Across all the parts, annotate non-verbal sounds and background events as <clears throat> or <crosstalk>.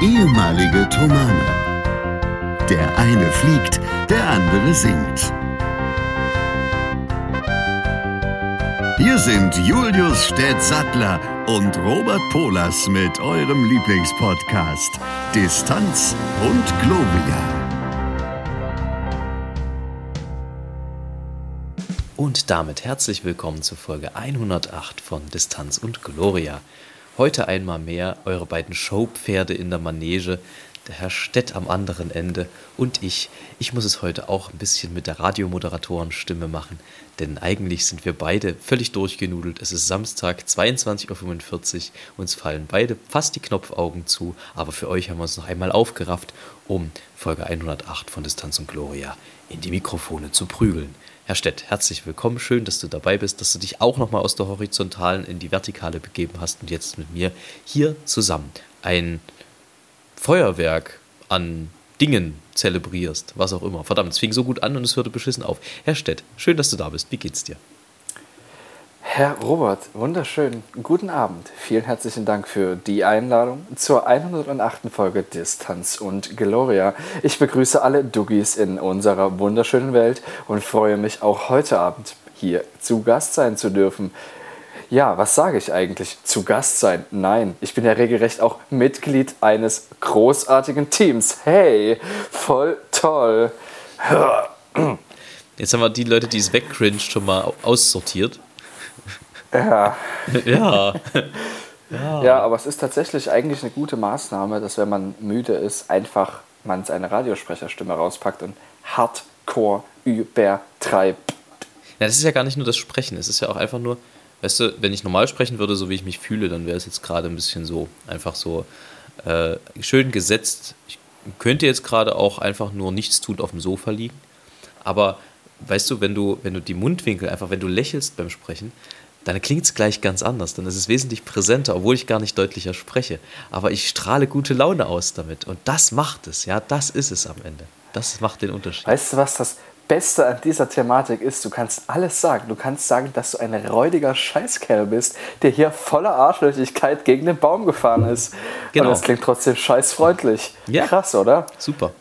ehemalige Tomane. Der eine fliegt, der andere singt. Hier sind Julius Städtsattler und Robert Polas mit eurem Lieblingspodcast Distanz und Globia. Und damit herzlich willkommen zur Folge 108 von Distanz und Gloria. Heute einmal mehr eure beiden Showpferde in der Manege, der Herr Stett am anderen Ende und ich. Ich muss es heute auch ein bisschen mit der Radiomoderatorenstimme machen, denn eigentlich sind wir beide völlig durchgenudelt. Es ist Samstag, 22.45 Uhr, uns fallen beide fast die Knopfaugen zu, aber für euch haben wir uns noch einmal aufgerafft, um Folge 108 von Distanz und Gloria in die Mikrofone zu prügeln. Herr Stett, herzlich willkommen. Schön, dass du dabei bist, dass du dich auch nochmal aus der Horizontalen in die Vertikale begeben hast und jetzt mit mir hier zusammen ein Feuerwerk an Dingen zelebrierst, was auch immer. Verdammt, es fing so gut an und es hörte beschissen auf. Herr Stett, schön, dass du da bist. Wie geht's dir? Herr Robert, wunderschön. Guten Abend. Vielen herzlichen Dank für die Einladung zur 108. Folge Distanz und Gloria. Ich begrüße alle Duggies in unserer wunderschönen Welt und freue mich auch heute Abend hier zu Gast sein zu dürfen. Ja, was sage ich eigentlich? Zu Gast sein? Nein, ich bin ja regelrecht auch Mitglied eines großartigen Teams. Hey, voll toll. Jetzt haben wir die Leute, die es wegcringed, schon mal aussortiert. <laughs> Ja. ja. ja. Ja, aber es ist tatsächlich eigentlich eine gute Maßnahme, dass wenn man müde ist, einfach man seine Radiosprecherstimme rauspackt und hardcore übertreibt. Ja, das ist ja gar nicht nur das Sprechen, es ist ja auch einfach nur, weißt du, wenn ich normal sprechen würde, so wie ich mich fühle, dann wäre es jetzt gerade ein bisschen so, einfach so äh, schön gesetzt. Ich könnte jetzt gerade auch einfach nur nichts tun auf dem Sofa liegen, aber weißt du, wenn du, wenn du die Mundwinkel einfach, wenn du lächelst beim Sprechen, dann klingt es gleich ganz anders. Dann ist es wesentlich präsenter, obwohl ich gar nicht deutlicher spreche. Aber ich strahle gute Laune aus damit. Und das macht es, ja, das ist es am Ende. Das macht den Unterschied. Weißt du, was das Beste an dieser Thematik ist? Du kannst alles sagen. Du kannst sagen, dass du ein räudiger Scheißkerl bist, der hier voller Arschlöchigkeit gegen den Baum gefahren ist. Genau. Und das klingt trotzdem scheißfreundlich. Ja. Krass, oder? Super.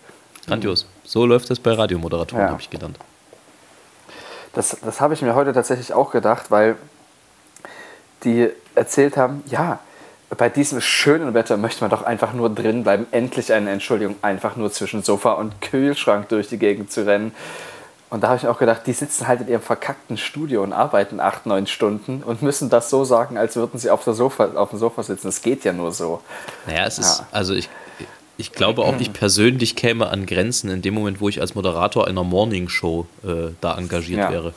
Grandios. So läuft das bei Radiomoderatoren, ja. habe ich gelernt. Das, das habe ich mir heute tatsächlich auch gedacht, weil die erzählt haben, ja, bei diesem schönen Wetter möchte man doch einfach nur drin bleiben, endlich eine Entschuldigung, einfach nur zwischen Sofa und Kühlschrank durch die Gegend zu rennen. Und da habe ich auch gedacht, die sitzen halt in ihrem verkackten Studio und arbeiten acht, neun Stunden und müssen das so sagen, als würden sie auf, der Sofa, auf dem Sofa sitzen. Es geht ja nur so. Naja, es ja. ist, also ich, ich glaube auch, ich persönlich käme an Grenzen in dem Moment, wo ich als Moderator einer Morningshow äh, da engagiert ja. wäre.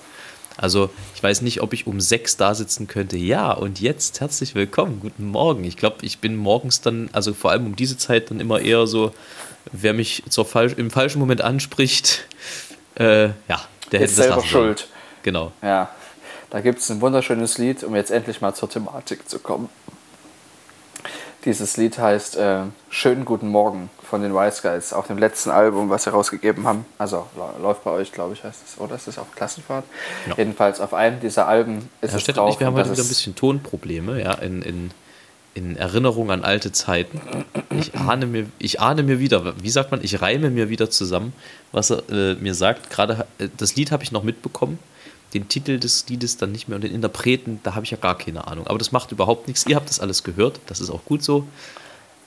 Also ich weiß nicht, ob ich um sechs da sitzen könnte. Ja, und jetzt herzlich willkommen, guten Morgen. Ich glaube, ich bin morgens dann, also vor allem um diese Zeit dann immer eher so, wer mich zur Fal im falschen Moment anspricht, äh, ja, der hätte das selber schuld. Genau. Ja, da gibt es ein wunderschönes Lied, um jetzt endlich mal zur Thematik zu kommen. Dieses Lied heißt äh, Schönen guten Morgen von den Wise Guys auf dem letzten Album, was sie rausgegeben haben. Also läuft bei euch, glaube ich, heißt es. Oder ist es auf Klassenfahrt? Ja. Jedenfalls auf einem dieser Alben ist Herr es drauf. Ich, wir haben heute wieder ein bisschen Tonprobleme, ja, in, in, in Erinnerung an alte Zeiten. Ich ahne mir, ich ahne mir wieder, wie sagt man, ich reime mir wieder zusammen, was er äh, mir sagt. Gerade äh, das Lied habe ich noch mitbekommen den Titel des Liedes dann nicht mehr und den Interpreten, da habe ich ja gar keine Ahnung. Aber das macht überhaupt nichts. Ihr habt das alles gehört, das ist auch gut so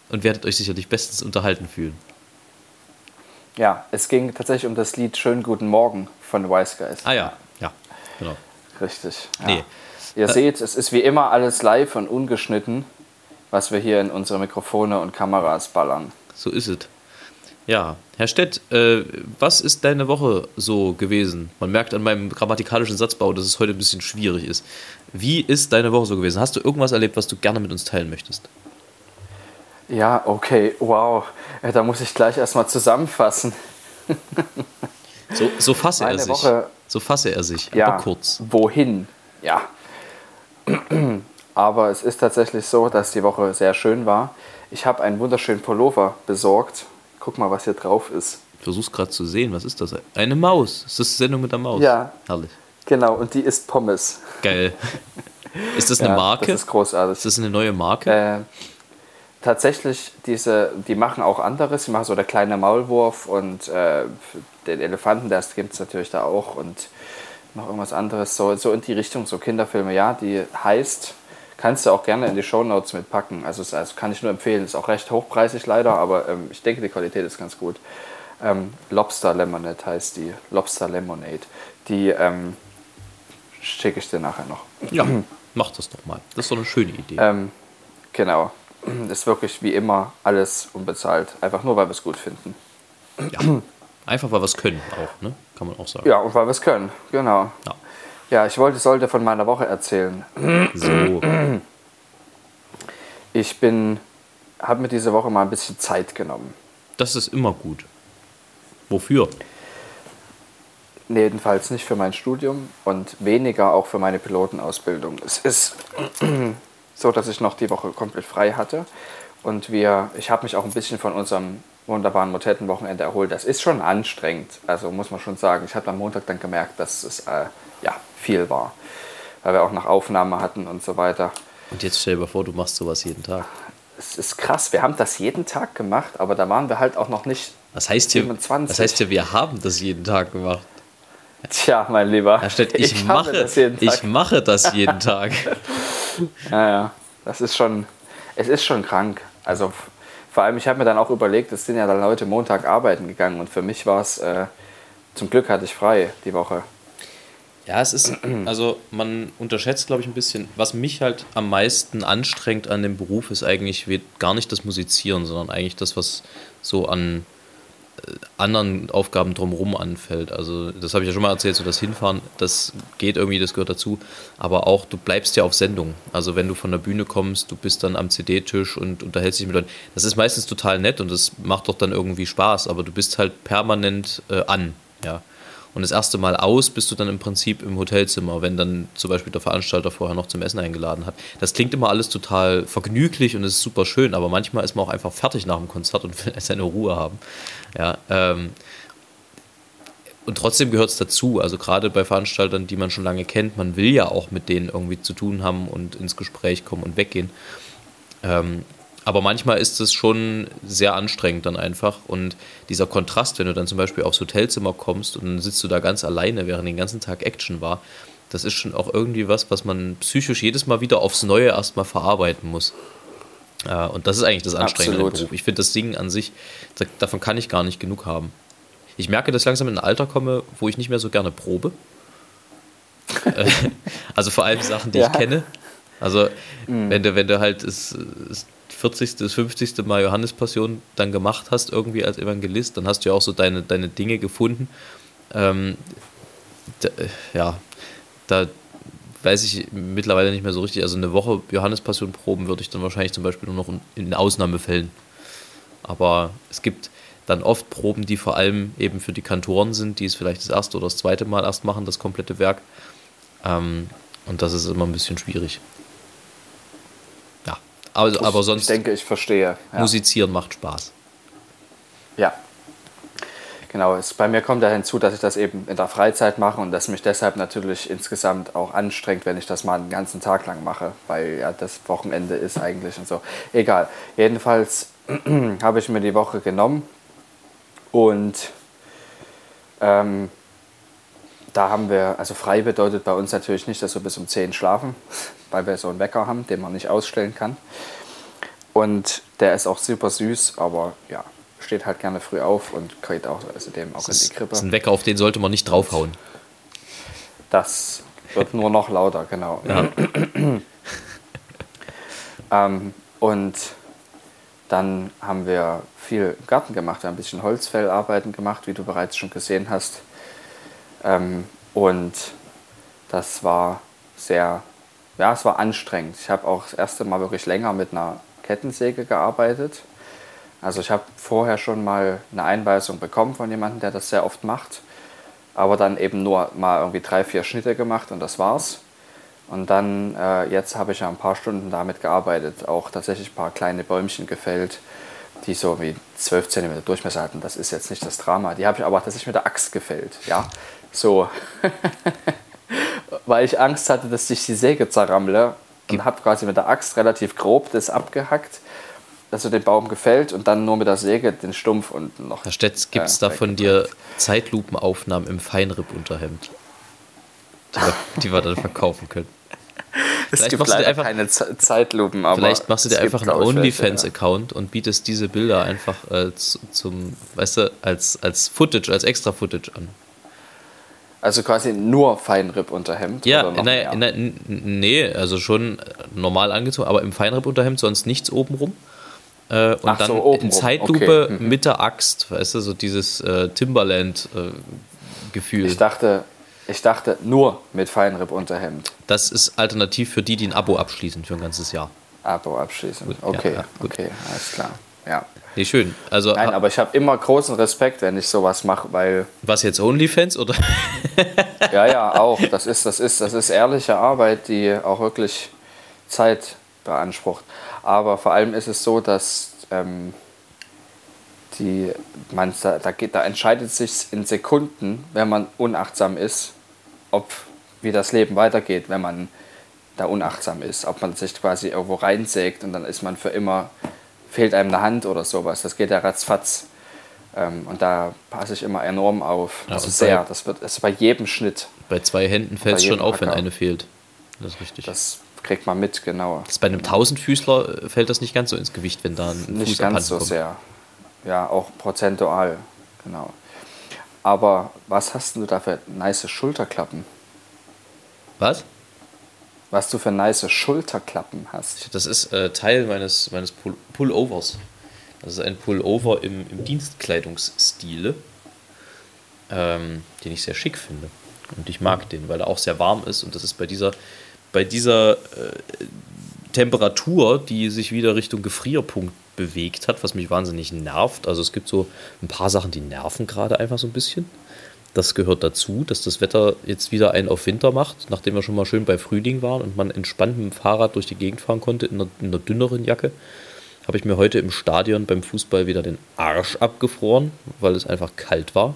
und werdet euch sicherlich bestens unterhalten fühlen. Ja, es ging tatsächlich um das Lied Schönen Guten Morgen von Wise Guys. Ah ja, ja, genau. Richtig. Ja. Nee. Ihr äh, seht, es ist wie immer alles live und ungeschnitten, was wir hier in unsere Mikrofone und Kameras ballern. So ist es. Ja, Herr Stett, äh, was ist deine Woche so gewesen? Man merkt an meinem grammatikalischen Satzbau, dass es heute ein bisschen schwierig ist. Wie ist deine Woche so gewesen? Hast du irgendwas erlebt, was du gerne mit uns teilen möchtest? Ja, okay, wow. Da muss ich gleich erstmal zusammenfassen. <laughs> so, so fasse Meine er sich. Woche, so fasse er sich, ja, aber kurz. Wohin? Ja. <clears throat> Aber es ist tatsächlich so, dass die Woche sehr schön war. Ich habe einen wunderschönen Pullover besorgt Guck mal, was hier drauf ist. Ich versuch's gerade zu sehen. Was ist das? Eine Maus. Ist das die Sendung mit der Maus? Ja. Herrlich. Genau, und die ist Pommes. Geil. <laughs> Ist das eine ja, Marke? Das ist großartig. Ist das eine neue Marke? tatsächlich, diese, die machen auch anderes. Die machen so der kleine Maulwurf und äh, den Elefanten, das gibt es natürlich da auch und noch irgendwas anderes. So, so in die Richtung, so Kinderfilme, ja, die heißt, kannst du auch gerne in die Shownotes mitpacken. Also, also kann ich nur empfehlen. Ist auch recht hochpreisig leider, aber ähm, ich denke, die Qualität ist ganz gut. Ähm, Lobster Lemonade heißt die. Lobster Lemonade. Die ähm, schicke ich dir nachher noch. Ja, mach das doch mal. Das ist doch eine schöne Idee. Ähm, genau. Das ist wirklich wie immer alles unbezahlt. Einfach nur, weil wir es gut finden. Ja. Einfach weil wir es können auch, ne? Kann man auch sagen. Ja, und weil wir es können, genau. Ja. Ja, ich wollte, sollte von meiner Woche erzählen. So. Ich bin, habe mir diese Woche mal ein bisschen Zeit genommen. Das ist immer gut. Wofür? Nee, jedenfalls nicht für mein Studium und weniger auch für meine Pilotenausbildung. Es ist <clears throat> so, dass ich noch die Woche komplett frei hatte und wir, ich habe mich auch ein bisschen von unserem wunderbaren Motettenwochenende erholt. Das ist schon anstrengend, also muss man schon sagen. Ich habe am Montag dann gemerkt, dass es äh, viel war, weil wir auch noch Aufnahme hatten und so weiter. Und jetzt stell dir mal vor, du machst sowas jeden Tag. Es ist krass, wir haben das jeden Tag gemacht, aber da waren wir halt auch noch nicht Was heißt hier, 27. was heißt hier, wir haben das jeden Tag gemacht? Tja, mein Lieber. Da steht, ich, habe mache, das jeden Tag. ich mache das jeden <laughs> Tag. Ja, ja. Das ist schon, es ist schon krank. Also vor allem, ich habe mir dann auch überlegt, es sind ja dann Leute Montag arbeiten gegangen und für mich war es, äh, zum Glück hatte ich frei die Woche. Ja, es ist, also man unterschätzt, glaube ich, ein bisschen, was mich halt am meisten anstrengt an dem Beruf, ist eigentlich gar nicht das Musizieren, sondern eigentlich das, was so an äh, anderen Aufgaben drumherum anfällt. Also das habe ich ja schon mal erzählt, so das Hinfahren, das geht irgendwie, das gehört dazu. Aber auch, du bleibst ja auf Sendung. Also wenn du von der Bühne kommst, du bist dann am CD-Tisch und unterhältst dich mit Leuten. Das ist meistens total nett und das macht doch dann irgendwie Spaß, aber du bist halt permanent äh, an, ja. Und das erste Mal aus bist du dann im Prinzip im Hotelzimmer, wenn dann zum Beispiel der Veranstalter vorher noch zum Essen eingeladen hat. Das klingt immer alles total vergnüglich und es ist super schön, aber manchmal ist man auch einfach fertig nach dem Konzert und <laughs> will seine Ruhe haben. Ja, ähm, und trotzdem gehört es dazu, also gerade bei Veranstaltern, die man schon lange kennt, man will ja auch mit denen irgendwie zu tun haben und ins Gespräch kommen und weggehen. Ähm, aber manchmal ist es schon sehr anstrengend dann einfach. Und dieser Kontrast, wenn du dann zum Beispiel aufs Hotelzimmer kommst und dann sitzt du da ganz alleine, während den ganzen Tag Action war, das ist schon auch irgendwie was, was man psychisch jedes Mal wieder aufs Neue erstmal verarbeiten muss. Äh, und das ist eigentlich das Anstrengende. Beruf. Ich finde das Singen an sich, da- davon kann ich gar nicht genug haben. Ich merke, dass ich langsam in ein Alter komme, wo ich nicht mehr so gerne probe. <laughs> Äh, also vor allem Sachen, die Ja. ich kenne. Also wenn du, wenn du halt das, das 40., das 50. Mal Johannespassion dann gemacht hast, irgendwie als Evangelist, dann hast du ja auch so deine, deine Dinge gefunden. Ähm, äh, ja, da weiß ich mittlerweile nicht mehr so richtig. Also eine Woche Johannespassion proben würde ich dann wahrscheinlich zum Beispiel nur noch in, in Ausnahmefällen. Aber es gibt dann oft Proben, die vor allem eben für die Kantoren sind, die es vielleicht das erste oder das zweite Mal erst machen, das komplette Werk. Ähm, und das ist immer ein bisschen schwierig. Ja, aber, aber ich sonst denke, ich verstehe. Ja. musizieren macht Spaß. Ja. Genau, es, bei mir kommt da hinzu, dass ich das eben in der Freizeit mache und das mich deshalb natürlich insgesamt auch anstrengt, wenn ich das mal einen ganzen Tag lang mache, weil ja das Wochenende ist eigentlich und so. Egal. Jedenfalls <clears throat> habe ich mir die Woche genommen und ähm, da haben wir, also frei bedeutet bei uns natürlich nicht, dass wir bis um 10 schlafen, <laughs> weil wir so einen Wecker haben, den man nicht ausstellen kann. Und der ist auch super süß, aber ja, steht halt gerne früh auf und geht auch außerdem auch Das in die ist, Krippe. das ist ein Wecker, auf den sollte man nicht draufhauen. Das wird nur noch lauter, genau. Ja. <clears throat> Ähm, und dann haben wir viel im Garten gemacht, wir haben ein bisschen Holzfellarbeiten gemacht, wie du bereits schon gesehen hast. Ähm, und das war sehr, ja, es war anstrengend. Ich habe auch das erste Mal wirklich länger mit einer Kettensäge gearbeitet. Also ich habe vorher schon mal eine Einweisung bekommen von jemandem, der das sehr oft macht, aber dann eben nur mal irgendwie drei, vier Schnitte gemacht und das war's. Und dann, äh, jetzt habe ich ja ein paar Stunden damit gearbeitet, auch tatsächlich ein paar kleine Bäumchen gefällt, die so wie 12 cm Durchmesser hatten. Das ist jetzt nicht das Drama. Die habe ich aber tatsächlich mit der Axt gefällt. Ja, so. <laughs> Weil ich Angst hatte, dass ich die Säge zerrammle und habe quasi mit der Axt relativ grob das abgehackt. also den Baum gefällt und dann nur mit der Säge den Stumpf und noch. Herr Stetz, gibt es äh, da von dir Zeitlupenaufnahmen im Feinripp-Unterhemd, die, wir- die wir dann verkaufen können? <laughs> Es Vielleicht gibt machst du dir leider einfach- keine Ze- Zeitlupen, aber. Vielleicht machst du dir einfach einen OnlyFans-Account und bietest diese Bilder einfach äh, zu, zum, weißt du, als, als Footage, als Extra-Footage an. Also quasi nur Feinripp-Unterhemd. Ja, oder noch naja, mehr? na, n- nee, also schon äh, normal angezogen, aber im Feinripp-Unterhemd sonst nichts obenrum. Äh, und Ach dann so, in Zeitlupe okay, mhm. mit der Axt, weißt du, so dieses äh, Timberland-Gefühl. Ich dachte, ich dachte nur mit Feinripp-Unterhemd. das ist alternativ für die, die ein Abo abschließen für ein ganzes Jahr. Abo abschließen. Gut, Okay, ja, ja, okay, alles klar. Ja. Nee, schön. Also, Nein, aber ich habe immer großen Respekt, wenn ich sowas mache, weil was jetzt OnlyFans oder? Ja, ja, <laughs> auch. Das ist, das ist, das ist ehrliche Arbeit, die auch wirklich Zeit beansprucht. Aber vor allem ist es so, dass ähm, die, man, da, da, geht, da entscheidet sich in Sekunden, wenn man unachtsam ist, ob wie das Leben weitergeht, wenn man da unachtsam ist. Ob man sich quasi irgendwo reinsägt und dann ist man für immer, fehlt einem eine Hand oder sowas. Das geht ja ratzfatz. Ähm, und da passe ich immer enorm auf. Ja, also sehr. Das wird das ist bei jedem Schnitt. Bei zwei Händen fällt es schon auf, wenn eine fehlt. Das ist richtig. Das kriegt man mit, genau. Das bei einem Tausendfüßler äh, fällt das nicht ganz so ins Gewicht, wenn da ein Nicht Fuß ganz abhanden so kommt. sehr. Ja, auch prozentual. Genau. Aber was hast du da für nice Schulterklappen? Was? Was du für nice Schulterklappen hast? Das ist äh, Teil meines, meines Pull Pullovers. Das ist ein Pullover im, im Dienstkleidungsstile, ähm, den ich sehr schick finde. Und ich mag den, weil er auch sehr warm ist. Und das ist bei dieser, bei dieser äh, Temperatur, die sich wieder Richtung Gefrierpunkt bewegt hat, was mich wahnsinnig nervt. Also es gibt so ein paar Sachen, die nerven gerade einfach so ein bisschen. Das gehört dazu, dass das Wetter jetzt wieder einen auf Winter macht, nachdem wir schon mal schön bei Frühling waren und man entspannt mit dem Fahrrad durch die Gegend fahren konnte in einer, in einer dünneren Jacke. Habe ich mir heute im Stadion beim Fußball wieder den Arsch abgefroren, weil es einfach kalt war,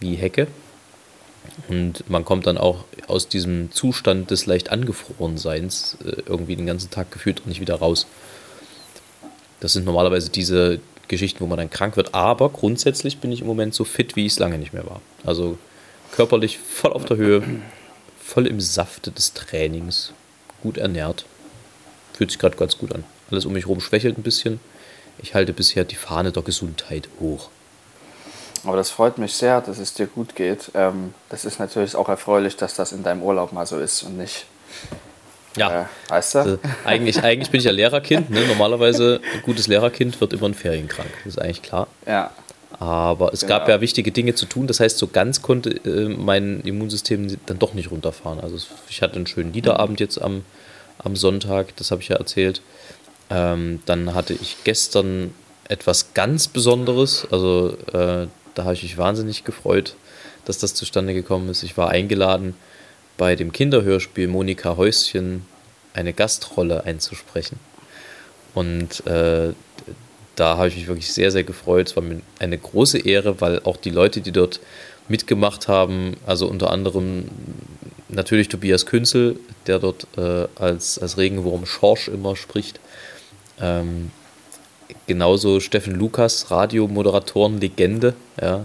wie Hecke. Und man kommt dann auch aus diesem Zustand des leicht angefrorenseins äh, irgendwie den ganzen Tag gefühlt nicht wieder raus. Das sind normalerweise diese Geschichten, wo man dann krank wird. Aber grundsätzlich bin ich im Moment so fit, wie ich es lange nicht mehr war. Also körperlich voll auf der Höhe, voll im Safte des Trainings, gut ernährt. Fühlt sich gerade ganz gut an. Alles um mich herum schwächelt ein bisschen. Ich halte bisher die Fahne der Gesundheit hoch. Aber das freut mich sehr, dass es dir gut geht. Ähm, das ist natürlich auch erfreulich, dass das in deinem Urlaub mal so ist und nicht, Ja, äh, weißt du? Also, eigentlich, eigentlich bin ich ja Lehrerkind. Ne? Normalerweise ein gutes Lehrerkind wird immer in Ferien krank. Das ist eigentlich klar. Ja, Aber es gab Genau. ja wichtige Dinge zu tun. Das heißt, so ganz konnte äh, mein Immunsystem dann doch nicht runterfahren. Also ich hatte einen schönen Liederabend jetzt am, am Sonntag, das habe ich ja erzählt. Ähm, dann hatte ich gestern etwas ganz Besonderes. Also äh, da habe ich mich wahnsinnig gefreut, dass das zustande gekommen ist. Ich war eingeladen, bei dem Kinderhörspiel Monika Häuschen eine Gastrolle einzusprechen. Und äh, da habe ich mich wirklich sehr, sehr gefreut. Es war mir eine große Ehre, weil auch die Leute, die dort mitgemacht haben, also unter anderem natürlich Tobias Künzel, der dort äh, als, als Regenwurm Schorsch immer spricht. Ähm, genauso Steffen Lukas, Radiomoderatoren, Legende, ja.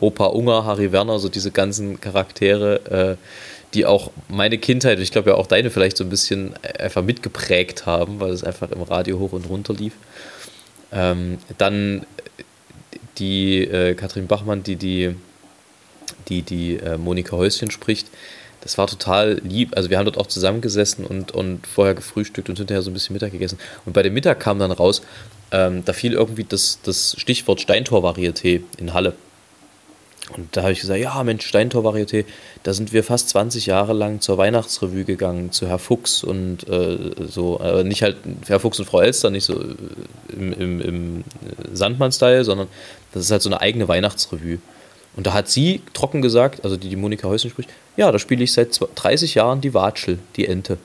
Opa Unger, Harry Werner, so diese ganzen Charaktere, äh, die auch meine Kindheit, ich glaube ja auch deine vielleicht so ein bisschen einfach mitgeprägt haben, weil es einfach im Radio hoch und runter lief. Ähm, dann die äh, Katrin Bachmann, die die, die, die äh, Monika Häuschen spricht. Das war total lieb. Also wir haben dort auch zusammengesessen und, und vorher gefrühstückt und hinterher so ein bisschen Mittag gegessen. Und bei dem Mittag kam dann raus, ähm, da fiel irgendwie das, das Stichwort Steintor-Varieté in Halle. Und da habe ich gesagt, ja Mensch, Steintor-Varieté, da sind wir fast 20 Jahre lang zur Weihnachtsrevue gegangen, zu Herr Fuchs und äh, so, äh, nicht halt Herr Fuchs und Frau Elster, nicht so äh, im, im, im Sandmann-Style, sondern das ist halt so eine eigene Weihnachtsrevue. Und da hat sie trocken gesagt, also die, die Monika Häuschen spricht, ja, da spiele ich seit zw- 30 Jahren die Watschel, die Ente.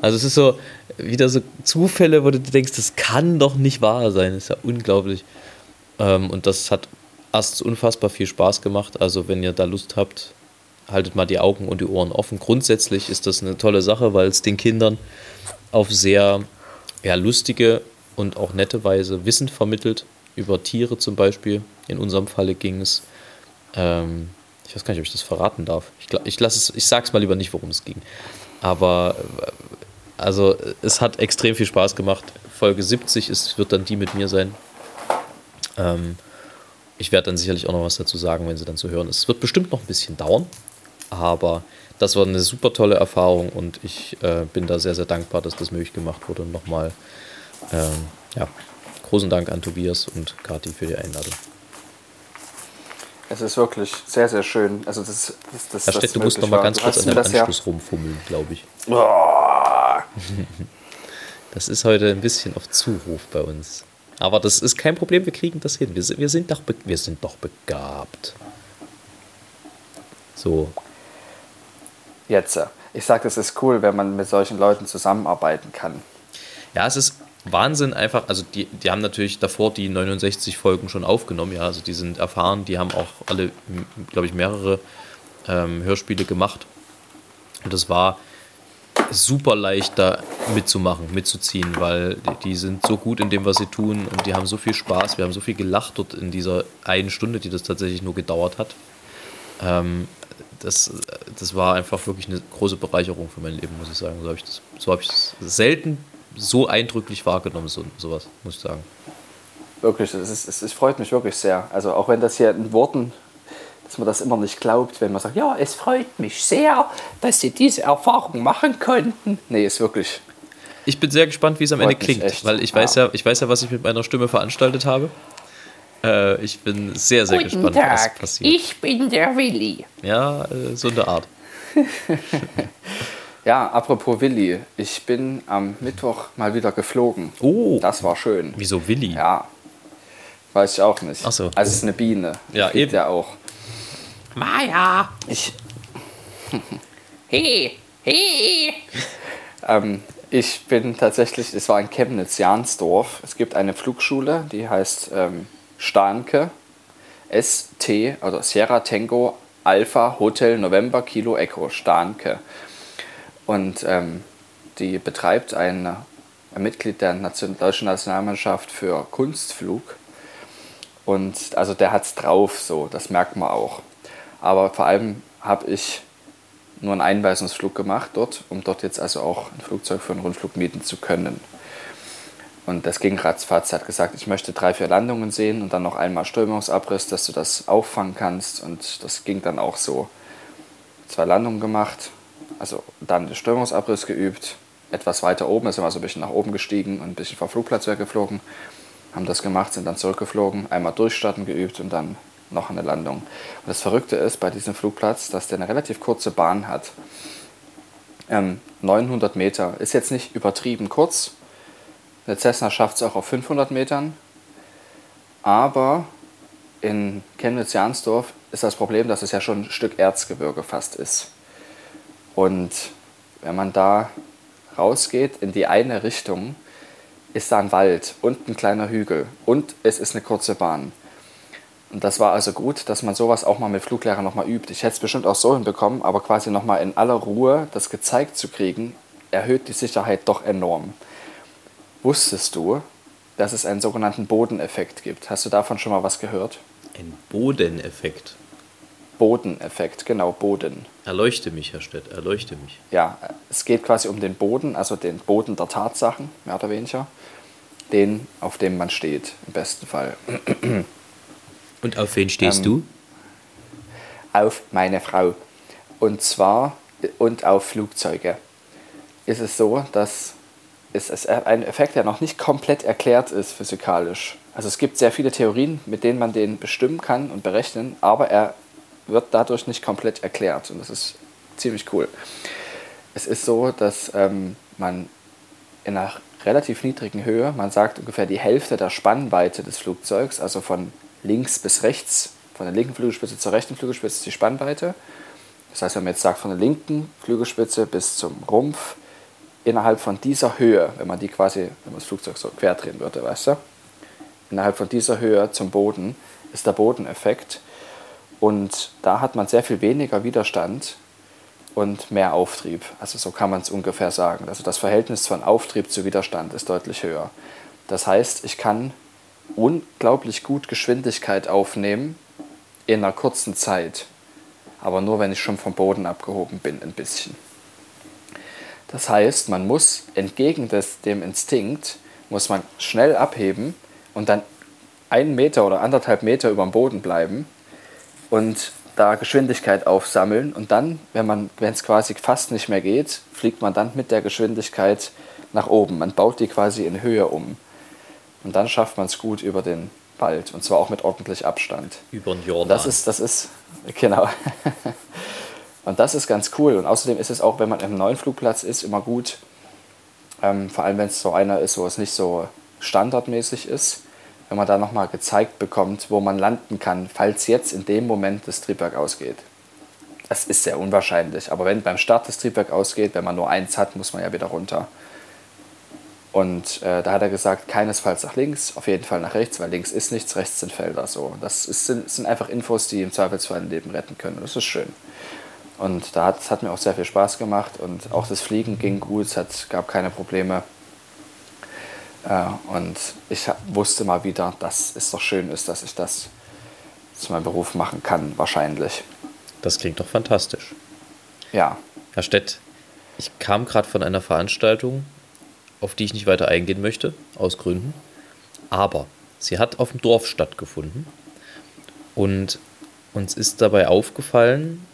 Also es ist so wieder so Zufälle, wo du denkst, das kann doch nicht wahr sein. Das ist ja unglaublich. Ähm, und das hat erst unfassbar viel Spaß gemacht. Also wenn ihr da Lust habt, haltet mal die Augen und die Ohren offen. Grundsätzlich ist das eine tolle Sache, weil es den Kindern auf sehr ja, lustige und auch netteweise Wissen vermittelt über Tiere zum Beispiel. In unserem Falle ging es, ähm, ich weiß gar nicht, ob ich das verraten darf. Ich, ich, es, ich sag's mal lieber nicht, worum es ging. Aber äh, also es hat extrem viel Spaß gemacht. Folge 70 ist, wird dann die mit mir sein. Ähm, ich werde dann sicherlich auch noch was dazu sagen, wenn sie dann zu hören ist. Es wird bestimmt noch ein bisschen dauern, aber das war eine super tolle Erfahrung und ich äh, bin da sehr, sehr dankbar, dass das möglich gemacht wurde. Und nochmal, ähm, ja, großen Dank an Tobias und Kati für die Einladung. Es ist wirklich sehr, sehr schön. Also das, das, das, Herr Stett, du musst noch mal ganz kurz an deinem Anschluss ja rumfummeln, glaube ich. Oh. <laughs> Das ist heute ein bisschen auf Zuruf bei uns. Aber das ist kein Problem, wir kriegen das hin. Wir sind, wir sind, doch, wir sind doch begabt. So. Jetzt. Äh, ich sage, es ist cool, wenn man mit solchen Leuten zusammenarbeiten kann. Ja, es ist Wahnsinn einfach. Also, die, die haben natürlich davor die 69 Folgen schon aufgenommen. Ja, also, die sind erfahren. Die haben auch alle, glaube ich, mehrere ähm, Hörspiele gemacht. Und das war super leicht da mitzumachen, mitzuziehen, weil die sind so gut in dem, was sie tun und die haben so viel Spaß. Wir haben so viel gelacht dort in dieser einen Stunde, die das tatsächlich nur gedauert hat. Ähm, das, das war einfach wirklich eine große Bereicherung für mein Leben, muss ich sagen. So habe ich das, so hab selten so eindrücklich wahrgenommen, so, sowas, muss ich sagen. Wirklich, es, ist, es freut mich wirklich sehr. Also auch wenn das hier in Worten dass man das immer nicht glaubt, wenn man sagt, ja, es freut mich sehr, dass Sie diese Erfahrung machen konnten. Nee, ist wirklich. Ich bin sehr gespannt, wie es am Ende klingt, echt. weil ich weiß ja. ja, ich weiß ja, was ich mit meiner Stimme veranstaltet habe. Äh, ich bin sehr, sehr Guten gespannt, Tag. was passiert. Ich bin der Willi. Ja, äh, so eine Art. <laughs> ja, apropos Willi, ich bin am Mittwoch mal wieder geflogen. Oh. Das war schön. Wieso Willi? Ja. Weiß ich auch nicht. Ach so. Also es ist eine Biene. Ja, eben. ja auch. Maja. Ich, <laughs> Hey, hey. ähm, ich bin tatsächlich, es war in Chemnitz-Jansdorf. Es gibt eine Flugschule, die heißt ähm, Starnke. ST, also Sierra Tango Alpha Hotel November Kilo Echo Starnke. Und ähm, die betreibt ein, ein Mitglied der Nation, deutschen Nationalmannschaft für Kunstflug. Und also der hat es drauf, so, das merkt man auch. Aber vor allem habe ich nur einen Einweisungsflug gemacht dort, um dort jetzt also auch ein Flugzeug für einen Rundflug mieten zu können. Und das ging ratzfatz. Hat gesagt, ich möchte drei, vier Landungen sehen und dann noch einmal Strömungsabriss, dass du das auffangen kannst. Und das ging dann auch so. Zwei Landungen gemacht, also dann den Strömungsabriss geübt. Etwas weiter oben, da sind wir so ein bisschen nach oben gestiegen und ein bisschen vom Flugplatz weggeflogen. Haben das gemacht, sind dann zurückgeflogen, einmal durchstarten geübt und dann noch eine Landung. Und das Verrückte ist bei diesem Flugplatz, dass der eine relativ kurze Bahn hat. Ähm, 900 Meter ist jetzt nicht übertrieben kurz. Der Cessna schafft es auch auf 500 Metern. Aber in Chemnitz-Jansdorf ist das Problem, dass es ja schon ein Stück Erzgebirge fast ist. Und wenn man da rausgeht in die eine Richtung, ist da ein Wald und ein kleiner Hügel und es ist eine kurze Bahn. Und das war also gut, dass man sowas auch mal mit Fluglehrern nochmal übt. Ich hätte es bestimmt auch so hinbekommen, aber quasi nochmal in aller Ruhe das gezeigt zu kriegen, erhöht die Sicherheit doch enorm. Wusstest du, dass es einen sogenannten Bodeneffekt gibt? Hast du davon schon mal was gehört? Ein Bodeneffekt. Bodeneffekt, genau, Boden. Erleuchte mich, Herr Stett, erleuchte mich. Ja, es geht quasi um den Boden, also den Boden der Tatsachen, mehr oder weniger. Den, auf dem man steht, im besten Fall. Und auf wen stehst ähm, du? Auf meine Frau. Und zwar, und auf Flugzeuge. Ist es so, dass es ein Effekt, der noch nicht komplett erklärt ist physikalisch. Also es gibt sehr viele Theorien, mit denen man den bestimmen kann und berechnen, aber er wird dadurch nicht komplett erklärt. Und das ist ziemlich cool. Es ist so, dass ähm, man in einer relativ niedrigen Höhe, man sagt ungefähr die Hälfte der Spannweite des Flugzeugs, also von links bis rechts, von der linken Flügelspitze zur rechten Flügelspitze ist die Spannweite. Das heißt, wenn man jetzt sagt, von der linken Flügelspitze bis zum Rumpf, innerhalb von dieser Höhe, wenn man die quasi, wenn man das Flugzeug so quer drehen würde, weißt du, innerhalb von dieser Höhe zum Boden ist der Bodeneffekt. Und da hat man sehr viel weniger Widerstand und mehr Auftrieb. Also so kann man es ungefähr sagen. Also das Verhältnis von Auftrieb zu Widerstand ist deutlich höher. Das heißt, ich kann unglaublich gut Geschwindigkeit aufnehmen in einer kurzen Zeit. Aber nur, wenn ich schon vom Boden abgehoben bin, ein bisschen. Das heißt, man muss entgegen des, dem Instinkt, muss man schnell abheben und dann einen Meter oder anderthalb Meter über dem Boden bleiben und da Geschwindigkeit aufsammeln und dann, wenn es quasi fast nicht mehr geht, fliegt man dann mit der Geschwindigkeit nach oben. Man baut die quasi in Höhe um. Und dann schafft man es gut über den Wald und zwar auch mit ordentlich Abstand. Über den Jordan. Das ist, das ist, genau. <laughs> und das ist ganz cool. Und außerdem ist es auch, wenn man im neuen Flugplatz ist, immer gut, ähm, vor allem wenn es so einer ist, wo es nicht so standardmäßig ist, wenn man da nochmal gezeigt bekommt, wo man landen kann, falls jetzt in dem Moment das Triebwerk ausgeht. Das ist sehr unwahrscheinlich, aber wenn beim Start das Triebwerk ausgeht, wenn man nur eins hat, muss man ja wieder runter. Und äh, da hat er gesagt, keinesfalls nach links, auf jeden Fall nach rechts, weil links ist nichts, rechts sind Felder. So. Das ist, sind, sind einfach Infos, die im Zweifelsfall ein Leben retten können. Das ist schön. Und da hat, das hat mir auch sehr viel Spaß gemacht und auch das Fliegen ging gut, es hat, gab keine Probleme. Äh, und ich hab, wusste mal wieder, dass es doch schön ist, dass ich das zu meinem Beruf machen kann, wahrscheinlich. Das klingt doch fantastisch. Ja. Herr Stett, ich kam gerade von einer Veranstaltung, auf die ich nicht weiter eingehen möchte, aus Gründen. Aber sie hat auf dem Dorf stattgefunden. Und uns ist dabei aufgefallen,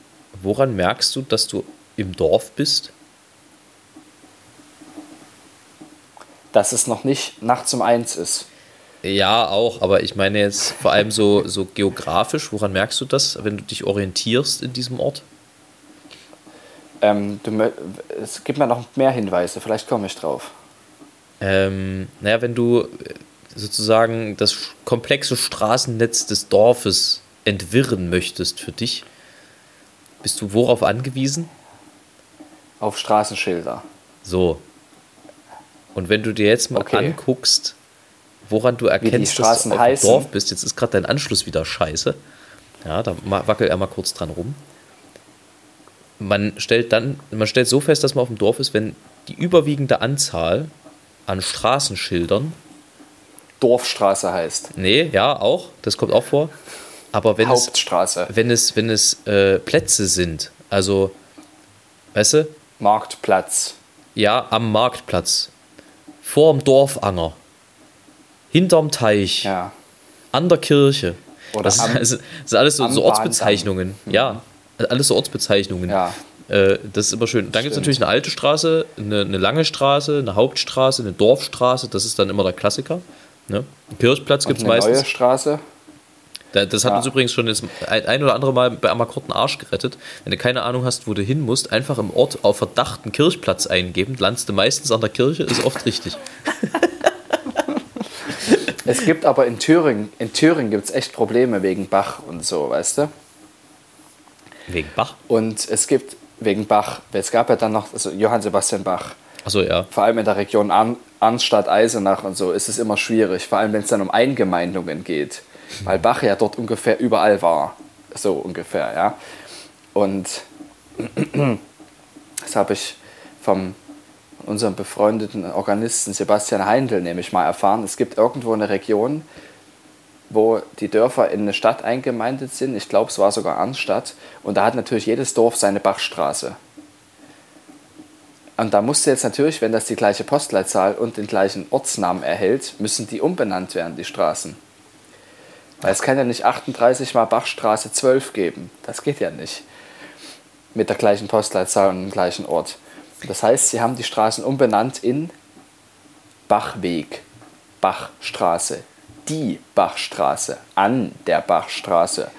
woran merkst du, dass du im Dorf bist? Dass es noch nicht nachts um eins ist. Ja, auch, aber ich meine jetzt vor allem so, so geografisch, woran merkst du das, wenn du dich orientierst in diesem Ort? Ähm, du, es gibt mir noch mehr Hinweise, vielleicht komme ich drauf. Ähm, naja, wenn du äh, sozusagen das komplexe Straßennetz des Dorfes entwirren möchtest für dich, bist du worauf angewiesen? Auf Straßenschilder. So. Und wenn du dir jetzt mal Okay. anguckst, woran du erkennst, dass du auf dem heißen. Dorf bist, jetzt ist gerade dein Anschluss wieder scheiße. Ja, da ma- wackel er mal kurz dran rum. Man stellt dann, man stellt so fest, dass man auf dem Dorf ist, wenn die überwiegende Anzahl an Straßenschildern, Dorfstraße heißt. nee, ja, auch, das kommt auch vor, aber wenn es, Hauptstraße. wenn es, wenn es äh, Plätze sind, also, weißt du, Marktplatz. Ja, am Marktplatz. Vorm Dorfanger. Hinterm Teich. Ja. An der Kirche. Oder das, am- ist, das sind alles so, so Ortsbezeichnungen. Ja, alles so Ortsbezeichnungen. Ja. Äh, das ist immer schön. Dann gibt es natürlich eine alte Straße, eine, eine lange Straße, eine Hauptstraße, eine Dorfstraße. Das ist dann immer der Klassiker. Ne? Kirchplatz gibt es Eine meistens. neue Straße. Da- Das hat Ja. uns übrigens schon das ein, ein oder andere Mal bei Amakort einen Arsch gerettet. Wenn du keine Ahnung hast, wo du hin musst, einfach im Ort auf Verdacht einen Kirchplatz eingeben, landest du meistens an der Kirche, ist oft richtig. <laughs> Es gibt aber in Thüringen, in Thüringen gibt es echt Probleme wegen Bach und so, weißt du? Wegen Bach? Und es gibt wegen Bach, es gab ja dann noch also Johann Sebastian Bach, Achso, ja. vor allem in der Region Arn, Arnstadt, Eisenach und so, ist es immer schwierig, vor allem wenn es dann um Eingemeindungen geht, weil Bach ja dort ungefähr überall war, so ungefähr, ja. Und das habe ich vom unserem befreundeten Organisten Sebastian Heindl nämlich mal erfahren. Es gibt irgendwo eine Region, wo die Dörfer in eine Stadt eingemeindet sind. Ich glaube, es war sogar Arnstadt. Und da hat natürlich jedes Dorf seine Bachstraße. Und da musste jetzt natürlich, wenn das die gleiche Postleitzahl und den gleichen Ortsnamen erhält, müssen die umbenannt werden, die Straßen. Weil es kann ja nicht 38 mal Bachstraße 12 geben. Das geht ja nicht. Mit der gleichen Postleitzahl und dem gleichen Ort. Das heißt, sie haben die Straßen umbenannt in Bachweg, Bachstraße, die Bachstraße, an der Bachstraße,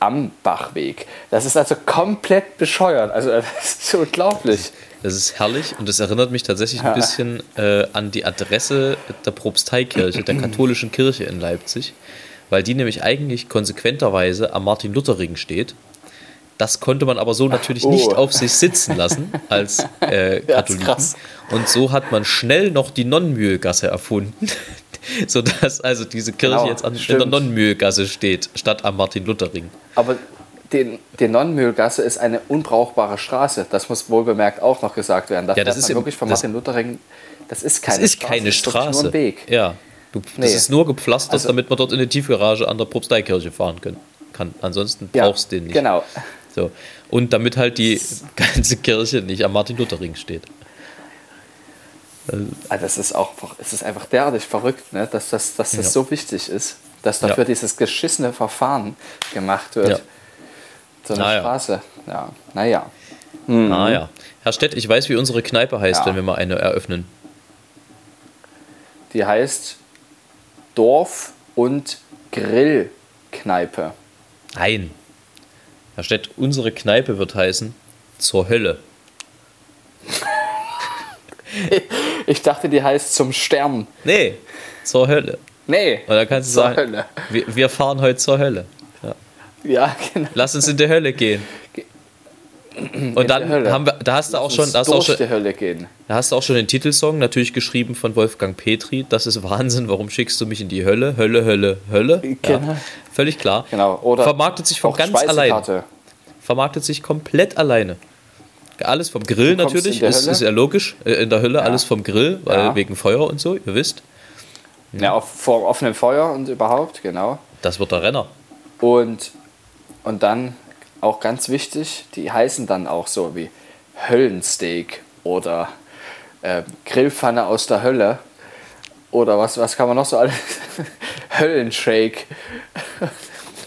am Bachweg. Das ist also komplett bescheuert. Also <laughs> das ist so unglaublich. das ist herrlich und das erinnert mich tatsächlich ein bisschen äh, an die Adresse der Propsteikirche, der <clears throat> katholischen Kirche in Leipzig, weil die nämlich eigentlich konsequenterweise am Martin-Luther-Ring steht. Das konnte man aber so natürlich oh. nicht auf sich sitzen <laughs> lassen als äh, Katholiken. Und so hat man schnell noch die Nonnenmühlgasse erfunden, <laughs> sodass also diese Kirche Genau, jetzt an, in der. Nonnenmühlgasse steht, statt am Martin-Luther-Ring. Aber die, die Nonnenmühlgasse ist eine unbrauchbare Straße. Das muss wohl bemerkt auch noch gesagt werden. Da Ja, das ist im- wirklich von das- Martin Luther Ring. Das ist Das keine ist Straße. keine das ist Straße. Nur ein Weg. Ja. Du, das Nee. ist nur gepflastert, Also- damit man dort in die Tiefgarage an der Propsteikirche fahren können, kann. Ansonsten Ja, brauchst du den nicht. Genau. So. Und damit halt die <laughs> ganze Kirche nicht am Martin-Luther-Ring steht. Ah, Das ist auch, es ist einfach derartig verrückt, ne? dass das, dass das Ja. so wichtig ist, dass dafür Ja. dieses geschissene Verfahren gemacht wird. Ja. So eine Naja. Straße. Ja, naja. Ah ja. Herr Stett, ich weiß, wie unsere Kneipe heißt, Ja. wenn wir mal eine eröffnen. Die heißt Dorf- und Grillkneipe. Nein. Herr Stett, unsere Kneipe wird heißen zur Hölle. <laughs> Ich dachte, die heißt zum Stern. Nee, zur Hölle. Nee, dann kannst du zur sagen, Hölle. Wir, wir fahren heute zur Hölle. Ja. Ja, genau. Lass uns in die Hölle gehen. Und dann die Hölle. haben wir, da hast du auch schon, da hast auch schon, die Hölle gehen. Da hast du auch schon den Titelsong, natürlich geschrieben von Wolfgang Petri. Das ist Wahnsinn, warum schickst du mich in die Hölle? Hölle, Hölle, Hölle. Genau. Ja, völlig klar. Genau. Oder Vermarktet sich von ganz alleine. Vermarktet sich komplett alleine. Alles vom Grill natürlich, ist, ist ja logisch. Äh, In der Hölle alles vom Grill, weil Ja. wegen Feuer und so, ihr wisst. Ja, auf, vor offenem Feuer und überhaupt, genau. Das wird der Renner. Und, und dann auch ganz wichtig, die heißen dann auch so wie Höllensteak oder äh, Grillpfanne aus der Hölle. Oder was, was kann man noch so alles? <laughs> Höllenshake.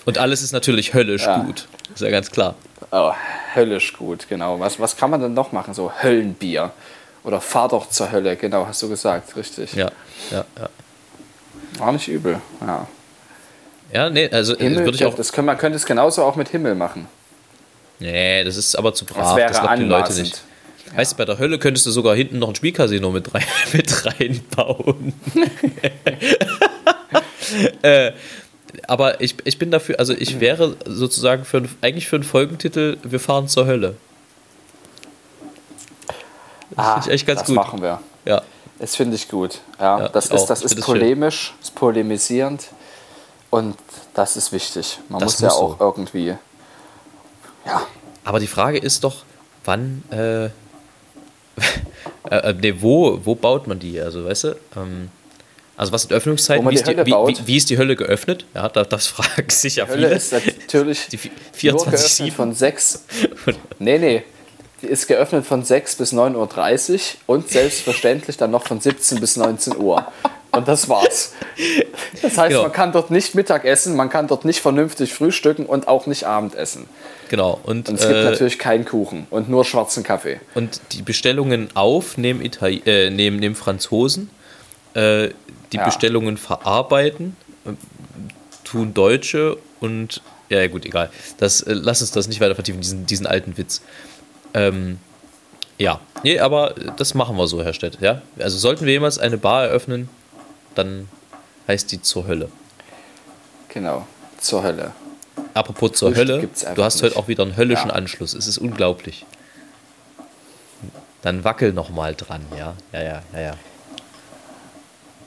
Und alles ist natürlich höllisch Ja. gut. Ist ja ganz klar. Oh, höllisch gut, genau. Was, was kann man denn noch machen? So Höllenbier. Oder fahr doch zur Hölle, genau, hast du gesagt, richtig. Ja, ja, ja. Auch nicht übel. Ja. Ja, nee, also äh, Himmel, würde ich auch. das können, man könnte es genauso auch mit Himmel machen. Nee, das ist aber zu brav. Das wäre glauben die Leute nicht. Weißt du, bei der Hölle könntest du sogar hinten noch ein Spielcasino mit, rein, <laughs> mit reinbauen. <laughs> <laughs> äh, aber ich, ich bin dafür, also ich wäre sozusagen für eigentlich für einen Folgentitel, wir fahren zur Hölle. Das finde ich echt ganz Ah, das gut. machen wir. Ja, Das finde ich gut. Ja, Ja, das ist, das ist polemisch, ist polemisierend und das ist wichtig. Man Das muss ja auch so. irgendwie. Ja, aber die Frage ist doch, wann, äh, <laughs> äh, äh, nee, wo, wo baut man die? Also, weißt du, ähm, also was sind Öffnungszeiten? Wie die ist, die, Hölle wie, wie, ist die Hölle geöffnet? Ja, das, das <laughs> fragen sich ja Hölle viele. ist natürlich Die vi- nur 24/7. geöffnet von 6. <laughs> Nee, nee. Die ist geöffnet von 6 bis 9.30 Uhr und selbstverständlich dann noch von 17 bis 19 Uhr. Und das war's. Das heißt, Genau. man kann dort nicht Mittag essen, man kann dort nicht vernünftig frühstücken und auch nicht Abendessen. Genau. Und, Und es gibt äh, natürlich keinen Kuchen und nur schwarzen Kaffee. und die Bestellungen auf nehmen, Itali äh, nehmen, nehmen Franzosen, äh, die Ja. Bestellungen verarbeiten, tun Deutsche und ja, ja gut, egal. Das, äh, lass uns das nicht weiter vertiefen, diesen, diesen alten Witz. Ähm, ja, nee, aber das machen wir so, Herr Stett. Ja? Also sollten wir jemals eine Bar eröffnen, dann heißt die zur Hölle. Genau. Zur Hölle. Apropos zur Frühstück Hölle, du hast heute auch wieder einen höllischen Ja. Anschluss. Es ist unglaublich. Dann wackel noch mal dran, ja. Ja, ja, ja, ja.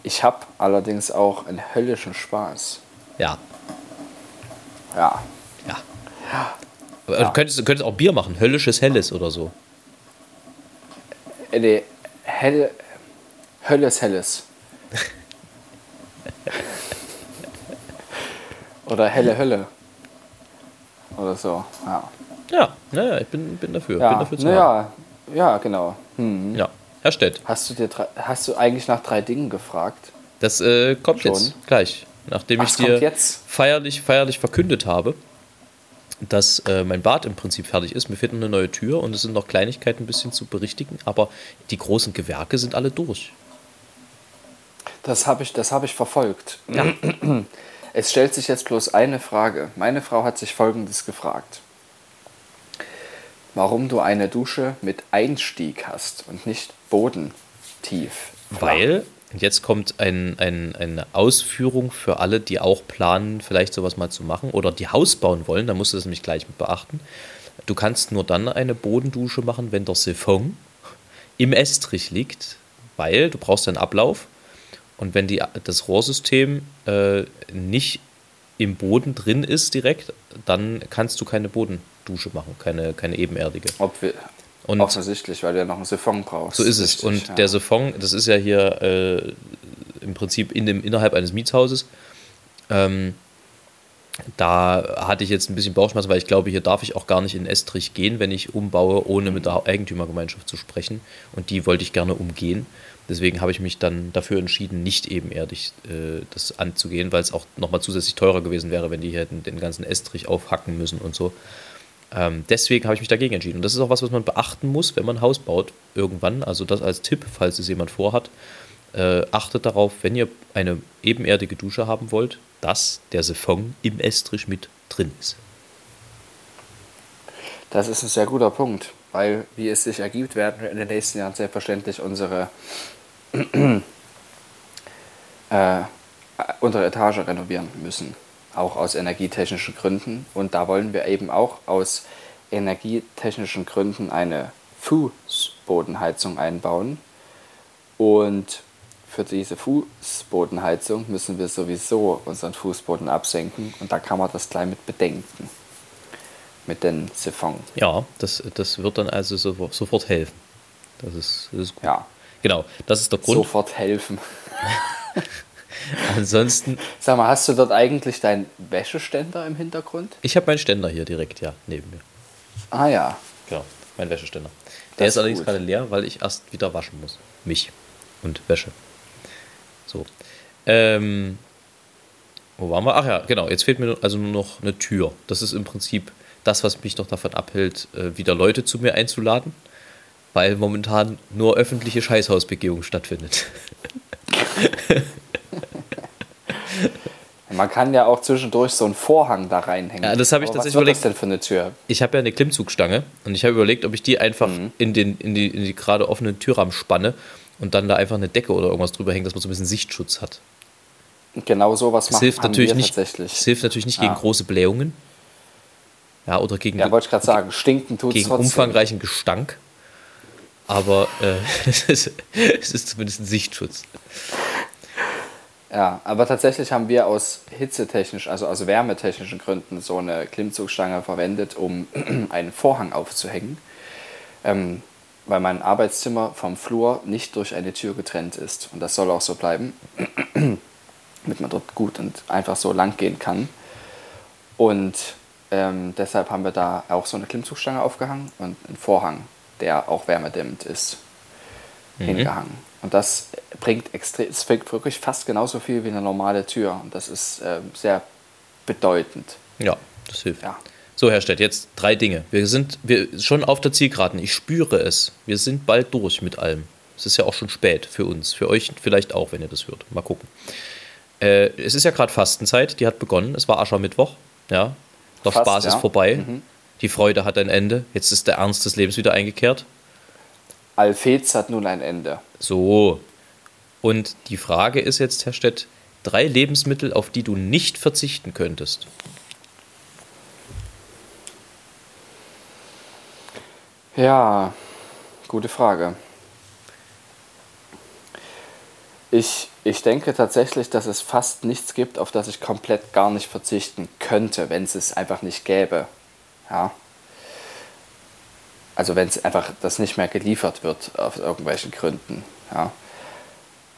Ich habe allerdings auch einen höllischen Spaß. Ja, Ja. ja. Aber Du, könntest, du könntest auch Bier machen, höllisches Helles oder so. Äh, Nee, helle, Hölles Helles. <laughs> Oder helle Hölle. Oder so. Ja. Ja, ja, ja ich bin, bin dafür. bin Ja, dafür zu na haben. ja, ja, genau. Hm. ja. Herr Stett, Hast du dir hast du eigentlich nach drei Dingen gefragt? das äh, kommt Schon? jetzt gleich. Nachdem Ach, ich dir feierlich, feierlich verkündet habe, dass äh, mein Bad im Prinzip fertig ist. Mir fehlt eine neue Tür und es sind noch Kleinigkeiten ein bisschen zu berichtigen, aber die großen Gewerke sind alle durch. Das habe ich, das hab ich verfolgt. Ja. Es stellt sich jetzt bloß eine Frage. Meine Frau hat sich Folgendes gefragt. Warum du eine Dusche mit Einstieg hast und nicht bodentief? Weil, und jetzt kommt ein, ein, eine Ausführung für alle, die auch planen, vielleicht sowas mal zu machen oder die Haus bauen wollen, da musst du das nämlich gleich mit beachten. Du kannst nur dann eine Bodendusche machen, wenn der Siphon im Estrich liegt, weil du brauchst einen Ablauf und wenn die, das Rohrsystem äh, nicht im Boden drin ist direkt, dann kannst du keine Bodendusche machen, keine, keine ebenerdige. Ob wir, Und- offensichtlich, weil du ja noch einen Siphon brauchst. So ist es. Richtig, Und ja. der Siphon, das ist ja hier äh, im Prinzip in dem, innerhalb eines Mietshauses. Ähm, da hatte ich jetzt ein bisschen Bauchschmerzen, weil ich glaube, hier darf ich auch gar nicht in Estrich gehen, wenn ich umbaue, ohne mit der Eigentümergemeinschaft zu sprechen. Und die wollte ich gerne umgehen. Deswegen habe ich mich dann dafür entschieden, nicht ebenerdig äh, das anzugehen, weil es auch nochmal zusätzlich teurer gewesen wäre, wenn die hier hätten den ganzen Estrich aufhacken müssen und so. Ähm, deswegen habe ich mich dagegen entschieden. Und das ist auch was, was man beachten muss, wenn man ein Haus baut irgendwann. Also das als Tipp, falls es jemand vorhat. Äh, achtet darauf, wenn ihr eine ebenerdige Dusche haben wollt, dass der Siphon im Estrich mit drin ist. Das ist ein sehr guter Punkt, weil, wie es sich ergibt, werden wir in den nächsten Jahren selbstverständlich unsere, <clears throat> äh, unsere Etage renovieren müssen. Auch aus energietechnischen Gründen. Und da wollen wir eben auch aus energietechnischen Gründen eine Fußbodenheizung einbauen. Und für diese Fußbodenheizung müssen wir sowieso unseren Fußboden absenken. Und da kann man das gleich mit bedenken. Mit den Siphon. Ja, das, das wird dann also sofort, sofort helfen. Das ist, das ist gut. Ja, Genau, das ist der Grund. sofort helfen. <laughs> Ansonsten, Sag mal, hast du dort eigentlich deinen Wäscheständer im Hintergrund? ich habe meinen Ständer hier direkt, ja, neben mir. Ah ja, Genau, mein Wäscheständer. Der Das ist allerdings gut. gerade leer, weil ich erst wieder waschen muss. Mich und Wäsche. So. Ähm, wo waren wir? Ach ja, genau. Jetzt fehlt mir also nur noch eine Tür. Das ist im Prinzip das, was mich noch davon abhält, äh, wieder Leute zu mir einzuladen, weil momentan nur öffentliche Scheißhausbegehung stattfindet. <laughs> <laughs> man kann ja auch zwischendurch so einen Vorhang da reinhängen. Ja, das habe ich Aber tatsächlich was überlegt. das denn für eine Tür? Ich habe ja eine Klimmzugstange und ich habe überlegt, ob ich die einfach Mhm. in, den, in, die, in die gerade offenen Türrahmen spanne und dann da einfach eine Decke oder irgendwas drüber hängt, dass man so ein bisschen Sichtschutz hat. Genau machen hilft haben natürlich wir nicht, tatsächlich. es hilft natürlich nicht gegen Ja. große Blähungen. Ja, oder gegen, Ja, wollte ich gerade sagen, stinken tut gegen trotzdem. umfangreichen Gestank. Aber äh, es, <laughs> ist, es ist zumindest ein Sichtschutz. Ja, aber tatsächlich haben wir aus hitzetechnisch, also aus wärmetechnischen Gründen so eine Klimmzugstange verwendet, um <clears throat> einen Vorhang aufzuhängen, ähm, weil mein Arbeitszimmer vom Flur nicht durch eine Tür getrennt ist. Und das soll auch so bleiben, <clears throat> damit man dort gut und einfach so lang gehen kann. Und ähm, deshalb haben wir da auch so eine Klimmzugstange aufgehangen und einen Vorhang, der auch wärmedämmend ist, hingehangen. Und das bringt extrem, es bringt wirklich fast genauso viel wie eine normale Tür. Und das ist ähm, sehr bedeutend. Ja, das hilft. Ja. So, Herr Stett, jetzt drei Dinge. Wir sind wir schon auf der Zielgeraden. Ich spüre es. Wir sind bald durch mit allem. Es ist ja auch schon spät für uns. Für euch vielleicht auch, wenn ihr das hört. Mal gucken. Äh, es ist ja gerade Fastenzeit. Die hat begonnen. Es war Aschermittwoch. Ja. Der Fast, Spaß ja. Mhm. ist vorbei. Die Freude hat ein Ende. Jetzt ist der Ernst des Lebens wieder eingekehrt. Alfez hat nun ein Ende. So. Und die Frage ist jetzt, Herr Stett, drei Lebensmittel, auf die du nicht verzichten könntest. Ja, gute Frage. Ich, ich denke tatsächlich, dass es fast nichts gibt, auf das ich komplett gar nicht verzichten könnte, wenn es es einfach nicht gäbe. Ja. Also wenn es einfach das nicht mehr geliefert wird aus irgendwelchen Gründen. Ja.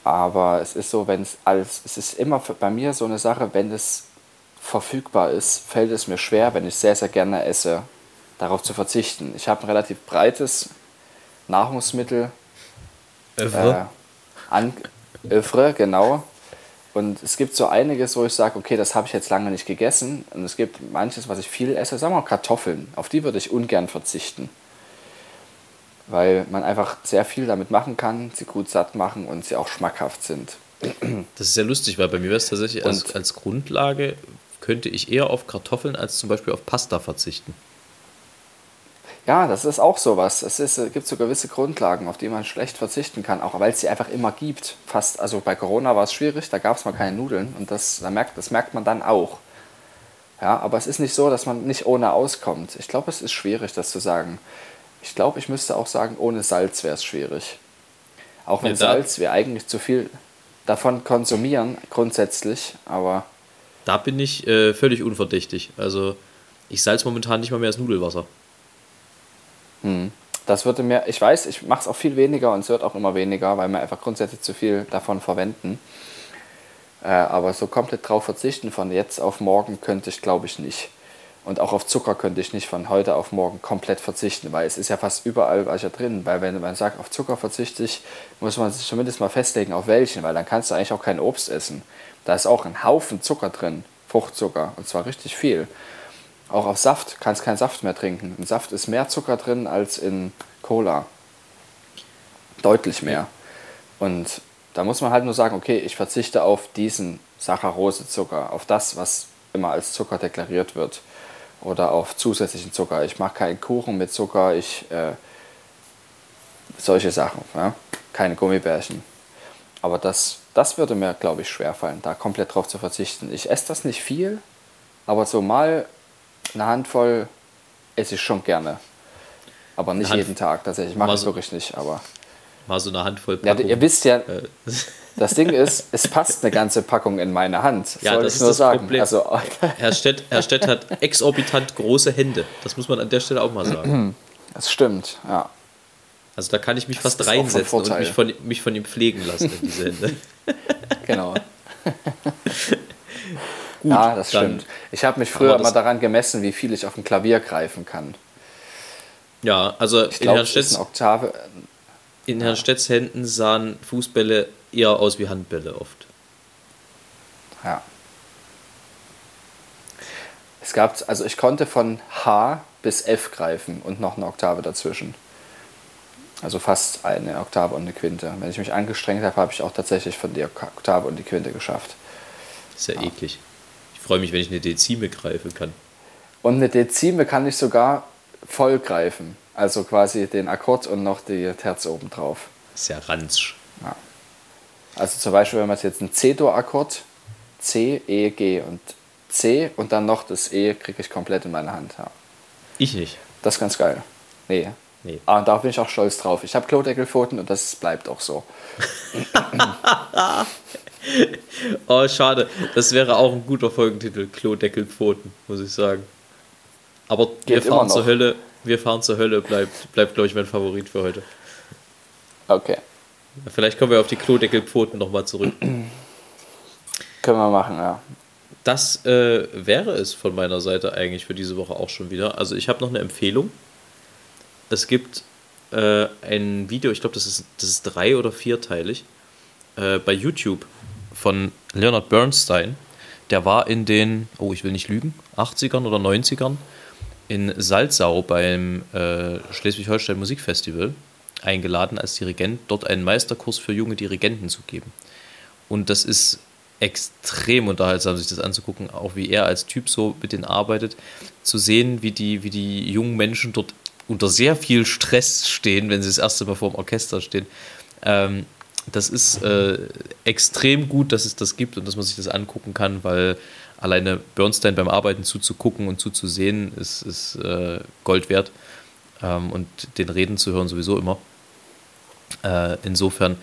Aber es ist so, wenn es alles, es ist immer bei mir so eine Sache, wenn es verfügbar ist, fällt es mir schwer, wenn ich sehr, sehr gerne esse, darauf zu verzichten. Ich habe ein relativ breites Nahrungsmittel äh, an Övre, genau. Und es gibt so einiges, wo ich sage, okay, das habe ich jetzt lange nicht gegessen. Und es gibt manches, was ich viel esse, sagen wir mal Kartoffeln. Auf die würde ich ungern verzichten. Weil man einfach sehr viel damit machen kann, sie gut satt machen und sie auch schmackhaft sind. Das ist sehr lustig, weil bei mir wäre es tatsächlich als, als Grundlage, könnte ich eher auf Kartoffeln als zum Beispiel auf Pasta verzichten. Ja, das ist auch sowas. Es ist, äh, gibt so gewisse Grundlagen, auf die man schlecht verzichten kann, auch weil es sie einfach immer gibt. Fast, also bei Corona war es schwierig, da gab es mal keine Nudeln und das, da merkt, das merkt man dann auch. Ja, aber es ist nicht so, dass man nicht ohne auskommt. Ich glaube, es ist schwierig, das zu sagen. Ich glaube, ich müsste auch sagen, ohne Salz wäre es schwierig. Auch wenn Ja, Salz wir eigentlich zu viel davon konsumieren, grundsätzlich, aber Da bin ich äh, völlig unverdächtig. Also ich salz momentan nicht mal mehr das Nudelwasser. Das würde mir, ich weiß, ich mache es auch viel weniger und es wird auch immer weniger, weil wir einfach grundsätzlich zu viel davon verwenden. Äh, aber so komplett drauf verzichten von jetzt auf morgen könnte ich, glaube ich, nicht. Und auch auf Zucker könnte ich nicht von heute auf morgen komplett verzichten, weil es ist ja fast überall was ja drin. Weil wenn man sagt, auf Zucker verzichte ich, muss man sich zumindest mal festlegen, auf welchen, weil dann kannst du eigentlich auch kein Obst essen. Da ist auch ein Haufen Zucker drin, Fruchtzucker, und zwar richtig viel. Auch auf Saft kannst du keinen Saft mehr trinken. Im Saft ist mehr Zucker drin als in Cola. Deutlich mehr. Und da muss man halt nur sagen, okay, ich verzichte auf diesen Saccharose-Zucker, auf das, was immer als Zucker deklariert wird. Oder auf zusätzlichen Zucker. Ich mache keinen Kuchen mit Zucker, ich äh, solche Sachen. Ja? Keine Gummibärchen. Aber das, das würde mir, glaube ich, schwerfallen, da komplett drauf zu verzichten. Ich esse das nicht viel, aber so mal eine Handvoll esse ich schon gerne. Aber nicht jeden Tag tatsächlich. Ich mache es so- wirklich nicht. Aber Mal so eine Handvoll ja, Packung. ihr wisst ja, äh, <laughs> das Ding ist, es passt eine ganze Packung in meine Hand. Ja, soll das ich ist nur das sagen. Problem. Also, Herr, Stett, Herr Stett hat exorbitant große Hände. Das muss man an der Stelle auch mal sagen. das stimmt, ja. Also da kann ich mich fast auch von reinsetzen und mich von, mich von ihm pflegen lassen in diese Hände. <laughs> Genau. <laughs> Gut, ja, das stimmt. Ich habe mich früher das- daran gemessen, wie viel ich auf dem Klavier greifen kann. Ja, also Ich in glaube, Herrn, Oktave. in Herrn Stetts Händen sahen Fußbälle eher aus wie Handbälle oft. Ja. Es gab, also ich konnte von H bis F greifen und noch eine Oktave dazwischen. Also fast eine Oktave und eine Quinte. Wenn ich mich angestrengt habe, habe ich auch tatsächlich von der Oktave und die Quinte geschafft. Ist ja eklig. Ich freue mich, wenn ich eine Dezime greifen kann. Und eine Dezime kann ich sogar voll greifen. Also quasi den Akkord und noch die Terz oben drauf. Ist ja ranzsch. Also zum Beispiel, wenn man jetzt einen C-Dur-Akkord, C, E, G und C und dann noch das E kriege ich komplett in meine Hand. Ja. Ich nicht. Das ist ganz geil. Nee. Nee. Ah, und da bin ich auch stolz drauf. Ich habe Klodeckelpfoten und das bleibt auch so. <laughs> Oh, schade. Das wäre auch ein guter Folgentitel. Klodeckelpfoten, muss ich sagen. Aber wir Geht fahren zur. Hölle. Wir fahren zur Hölle bleibt, bleibt glaube ich, mein Favorit für heute. Okay. Vielleicht kommen wir auf die Klodeckelpfoten nochmal zurück. <clears throat> Können wir machen, ja. Das äh, wäre es von meiner Seite eigentlich für diese Woche auch schon wieder. Also ich habe noch eine Empfehlung. Es gibt äh, ein Video, ich glaube, das ist, das ist drei- oder vierteilig, äh, bei YouTube von Leonard Bernstein. Der war in den, oh, ich will nicht lügen, 80ern oder 90ern in Salzau beim äh, Schleswig-Holstein Musikfestival eingeladen als Dirigent, dort einen Meisterkurs für junge Dirigenten zu geben. Und das ist extrem unterhaltsam, sich das anzugucken, auch wie er als Typ so mit denen arbeitet, zu sehen, wie die, wie die jungen Menschen dort unter sehr viel Stress stehen, wenn sie das erste Mal vor dem Orchester stehen. Ähm, das ist äh, extrem gut, dass es das gibt und dass man sich das angucken kann, weil alleine Bernstein beim Arbeiten zuzugucken und zuzusehen ist, ist äh, Gold wert. Ähm, und den Reden zu hören sowieso immer. Äh, insofern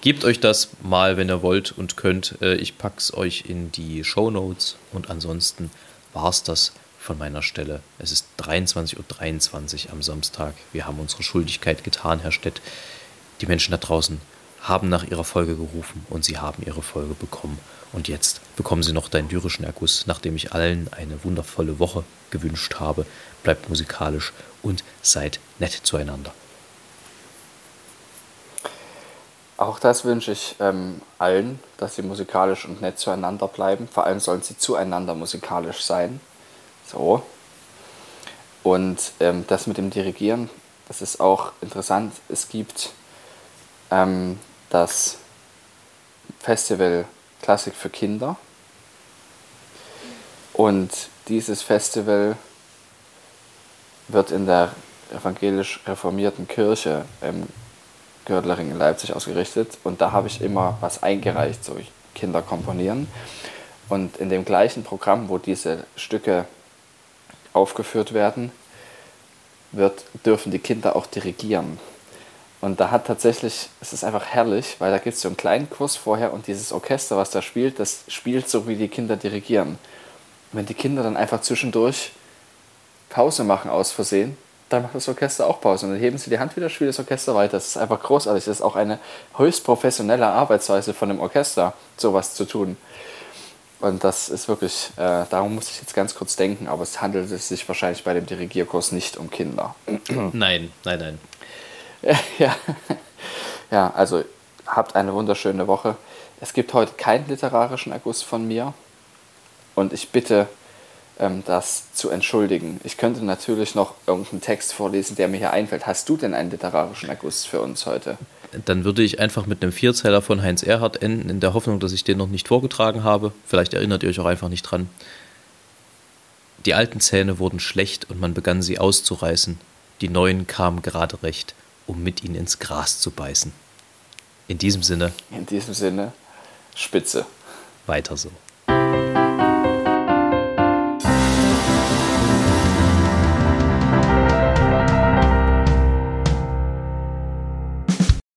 gebt euch das mal, wenn ihr wollt und könnt. Äh, ich pack's euch in die Show Notes und ansonsten war's das von meiner Stelle. Es ist 23.23 Uhr 23 am Samstag. Wir haben unsere Schuldigkeit getan, Herr Stett. Die Menschen da draußen haben nach ihrer Folge gerufen und sie haben ihre Folge bekommen. Und jetzt bekommen sie noch deinen lyrischen Erguss, nachdem ich allen eine wundervolle Woche gewünscht habe. Bleibt musikalisch und seid nett zueinander. Auch das wünsche ich ähm, allen, dass sie musikalisch und nett zueinander bleiben. Vor allem sollen sie zueinander musikalisch sein. So. Und ähm, das mit dem Dirigieren, das ist auch interessant. Es gibt ähm, das Festival Klassik für Kinder. Und dieses Festival wird in der evangelisch reformierten Kirche im Gördlering in Leipzig ausgerichtet. Und da habe ich immer was eingereicht, so Kinder komponieren. Und in dem gleichen Programm, wo diese Stücke aufgeführt werden, wird, dürfen die Kinder auch dirigieren. Und da hat tatsächlich, es ist einfach herrlich, weil da gibt es so einen kleinen Kurs vorher und dieses Orchester, was da spielt, das spielt so, wie die Kinder dirigieren. Und wenn die Kinder dann einfach zwischendurch Pause machen aus Versehen, dann macht das Orchester auch Pause. Und dann heben sie die Hand wieder, spielt das Orchester weiter. Das ist einfach großartig. Das ist auch eine höchst professionelle Arbeitsweise von einem Orchester, sowas zu tun. Und das ist wirklich, äh, darum muss ich jetzt ganz kurz denken, aber es handelt sich wahrscheinlich bei dem Dirigierkurs nicht um Kinder. <clears throat> Nein, nein, nein. <laughs> ja. ja, also habt eine wunderschöne Woche. Es gibt heute keinen literarischen Erguss von mir. Und ich bitte, ähm, das zu entschuldigen. Ich könnte natürlich noch irgendeinen Text vorlesen, der mir hier einfällt. Hast du denn einen literarischen Erguss für uns heute? Dann würde ich einfach mit einem Vierzeiler von Heinz Erhardt enden, in der Hoffnung, dass ich den noch nicht vorgetragen habe. Vielleicht erinnert ihr euch auch einfach nicht dran. Die alten Zähne wurden schlecht und man begann sie auszureißen. Die neuen kamen gerade recht, um mit ihnen ins Gras zu beißen. In diesem Sinne, In diesem Sinne, Spitze. weiter so.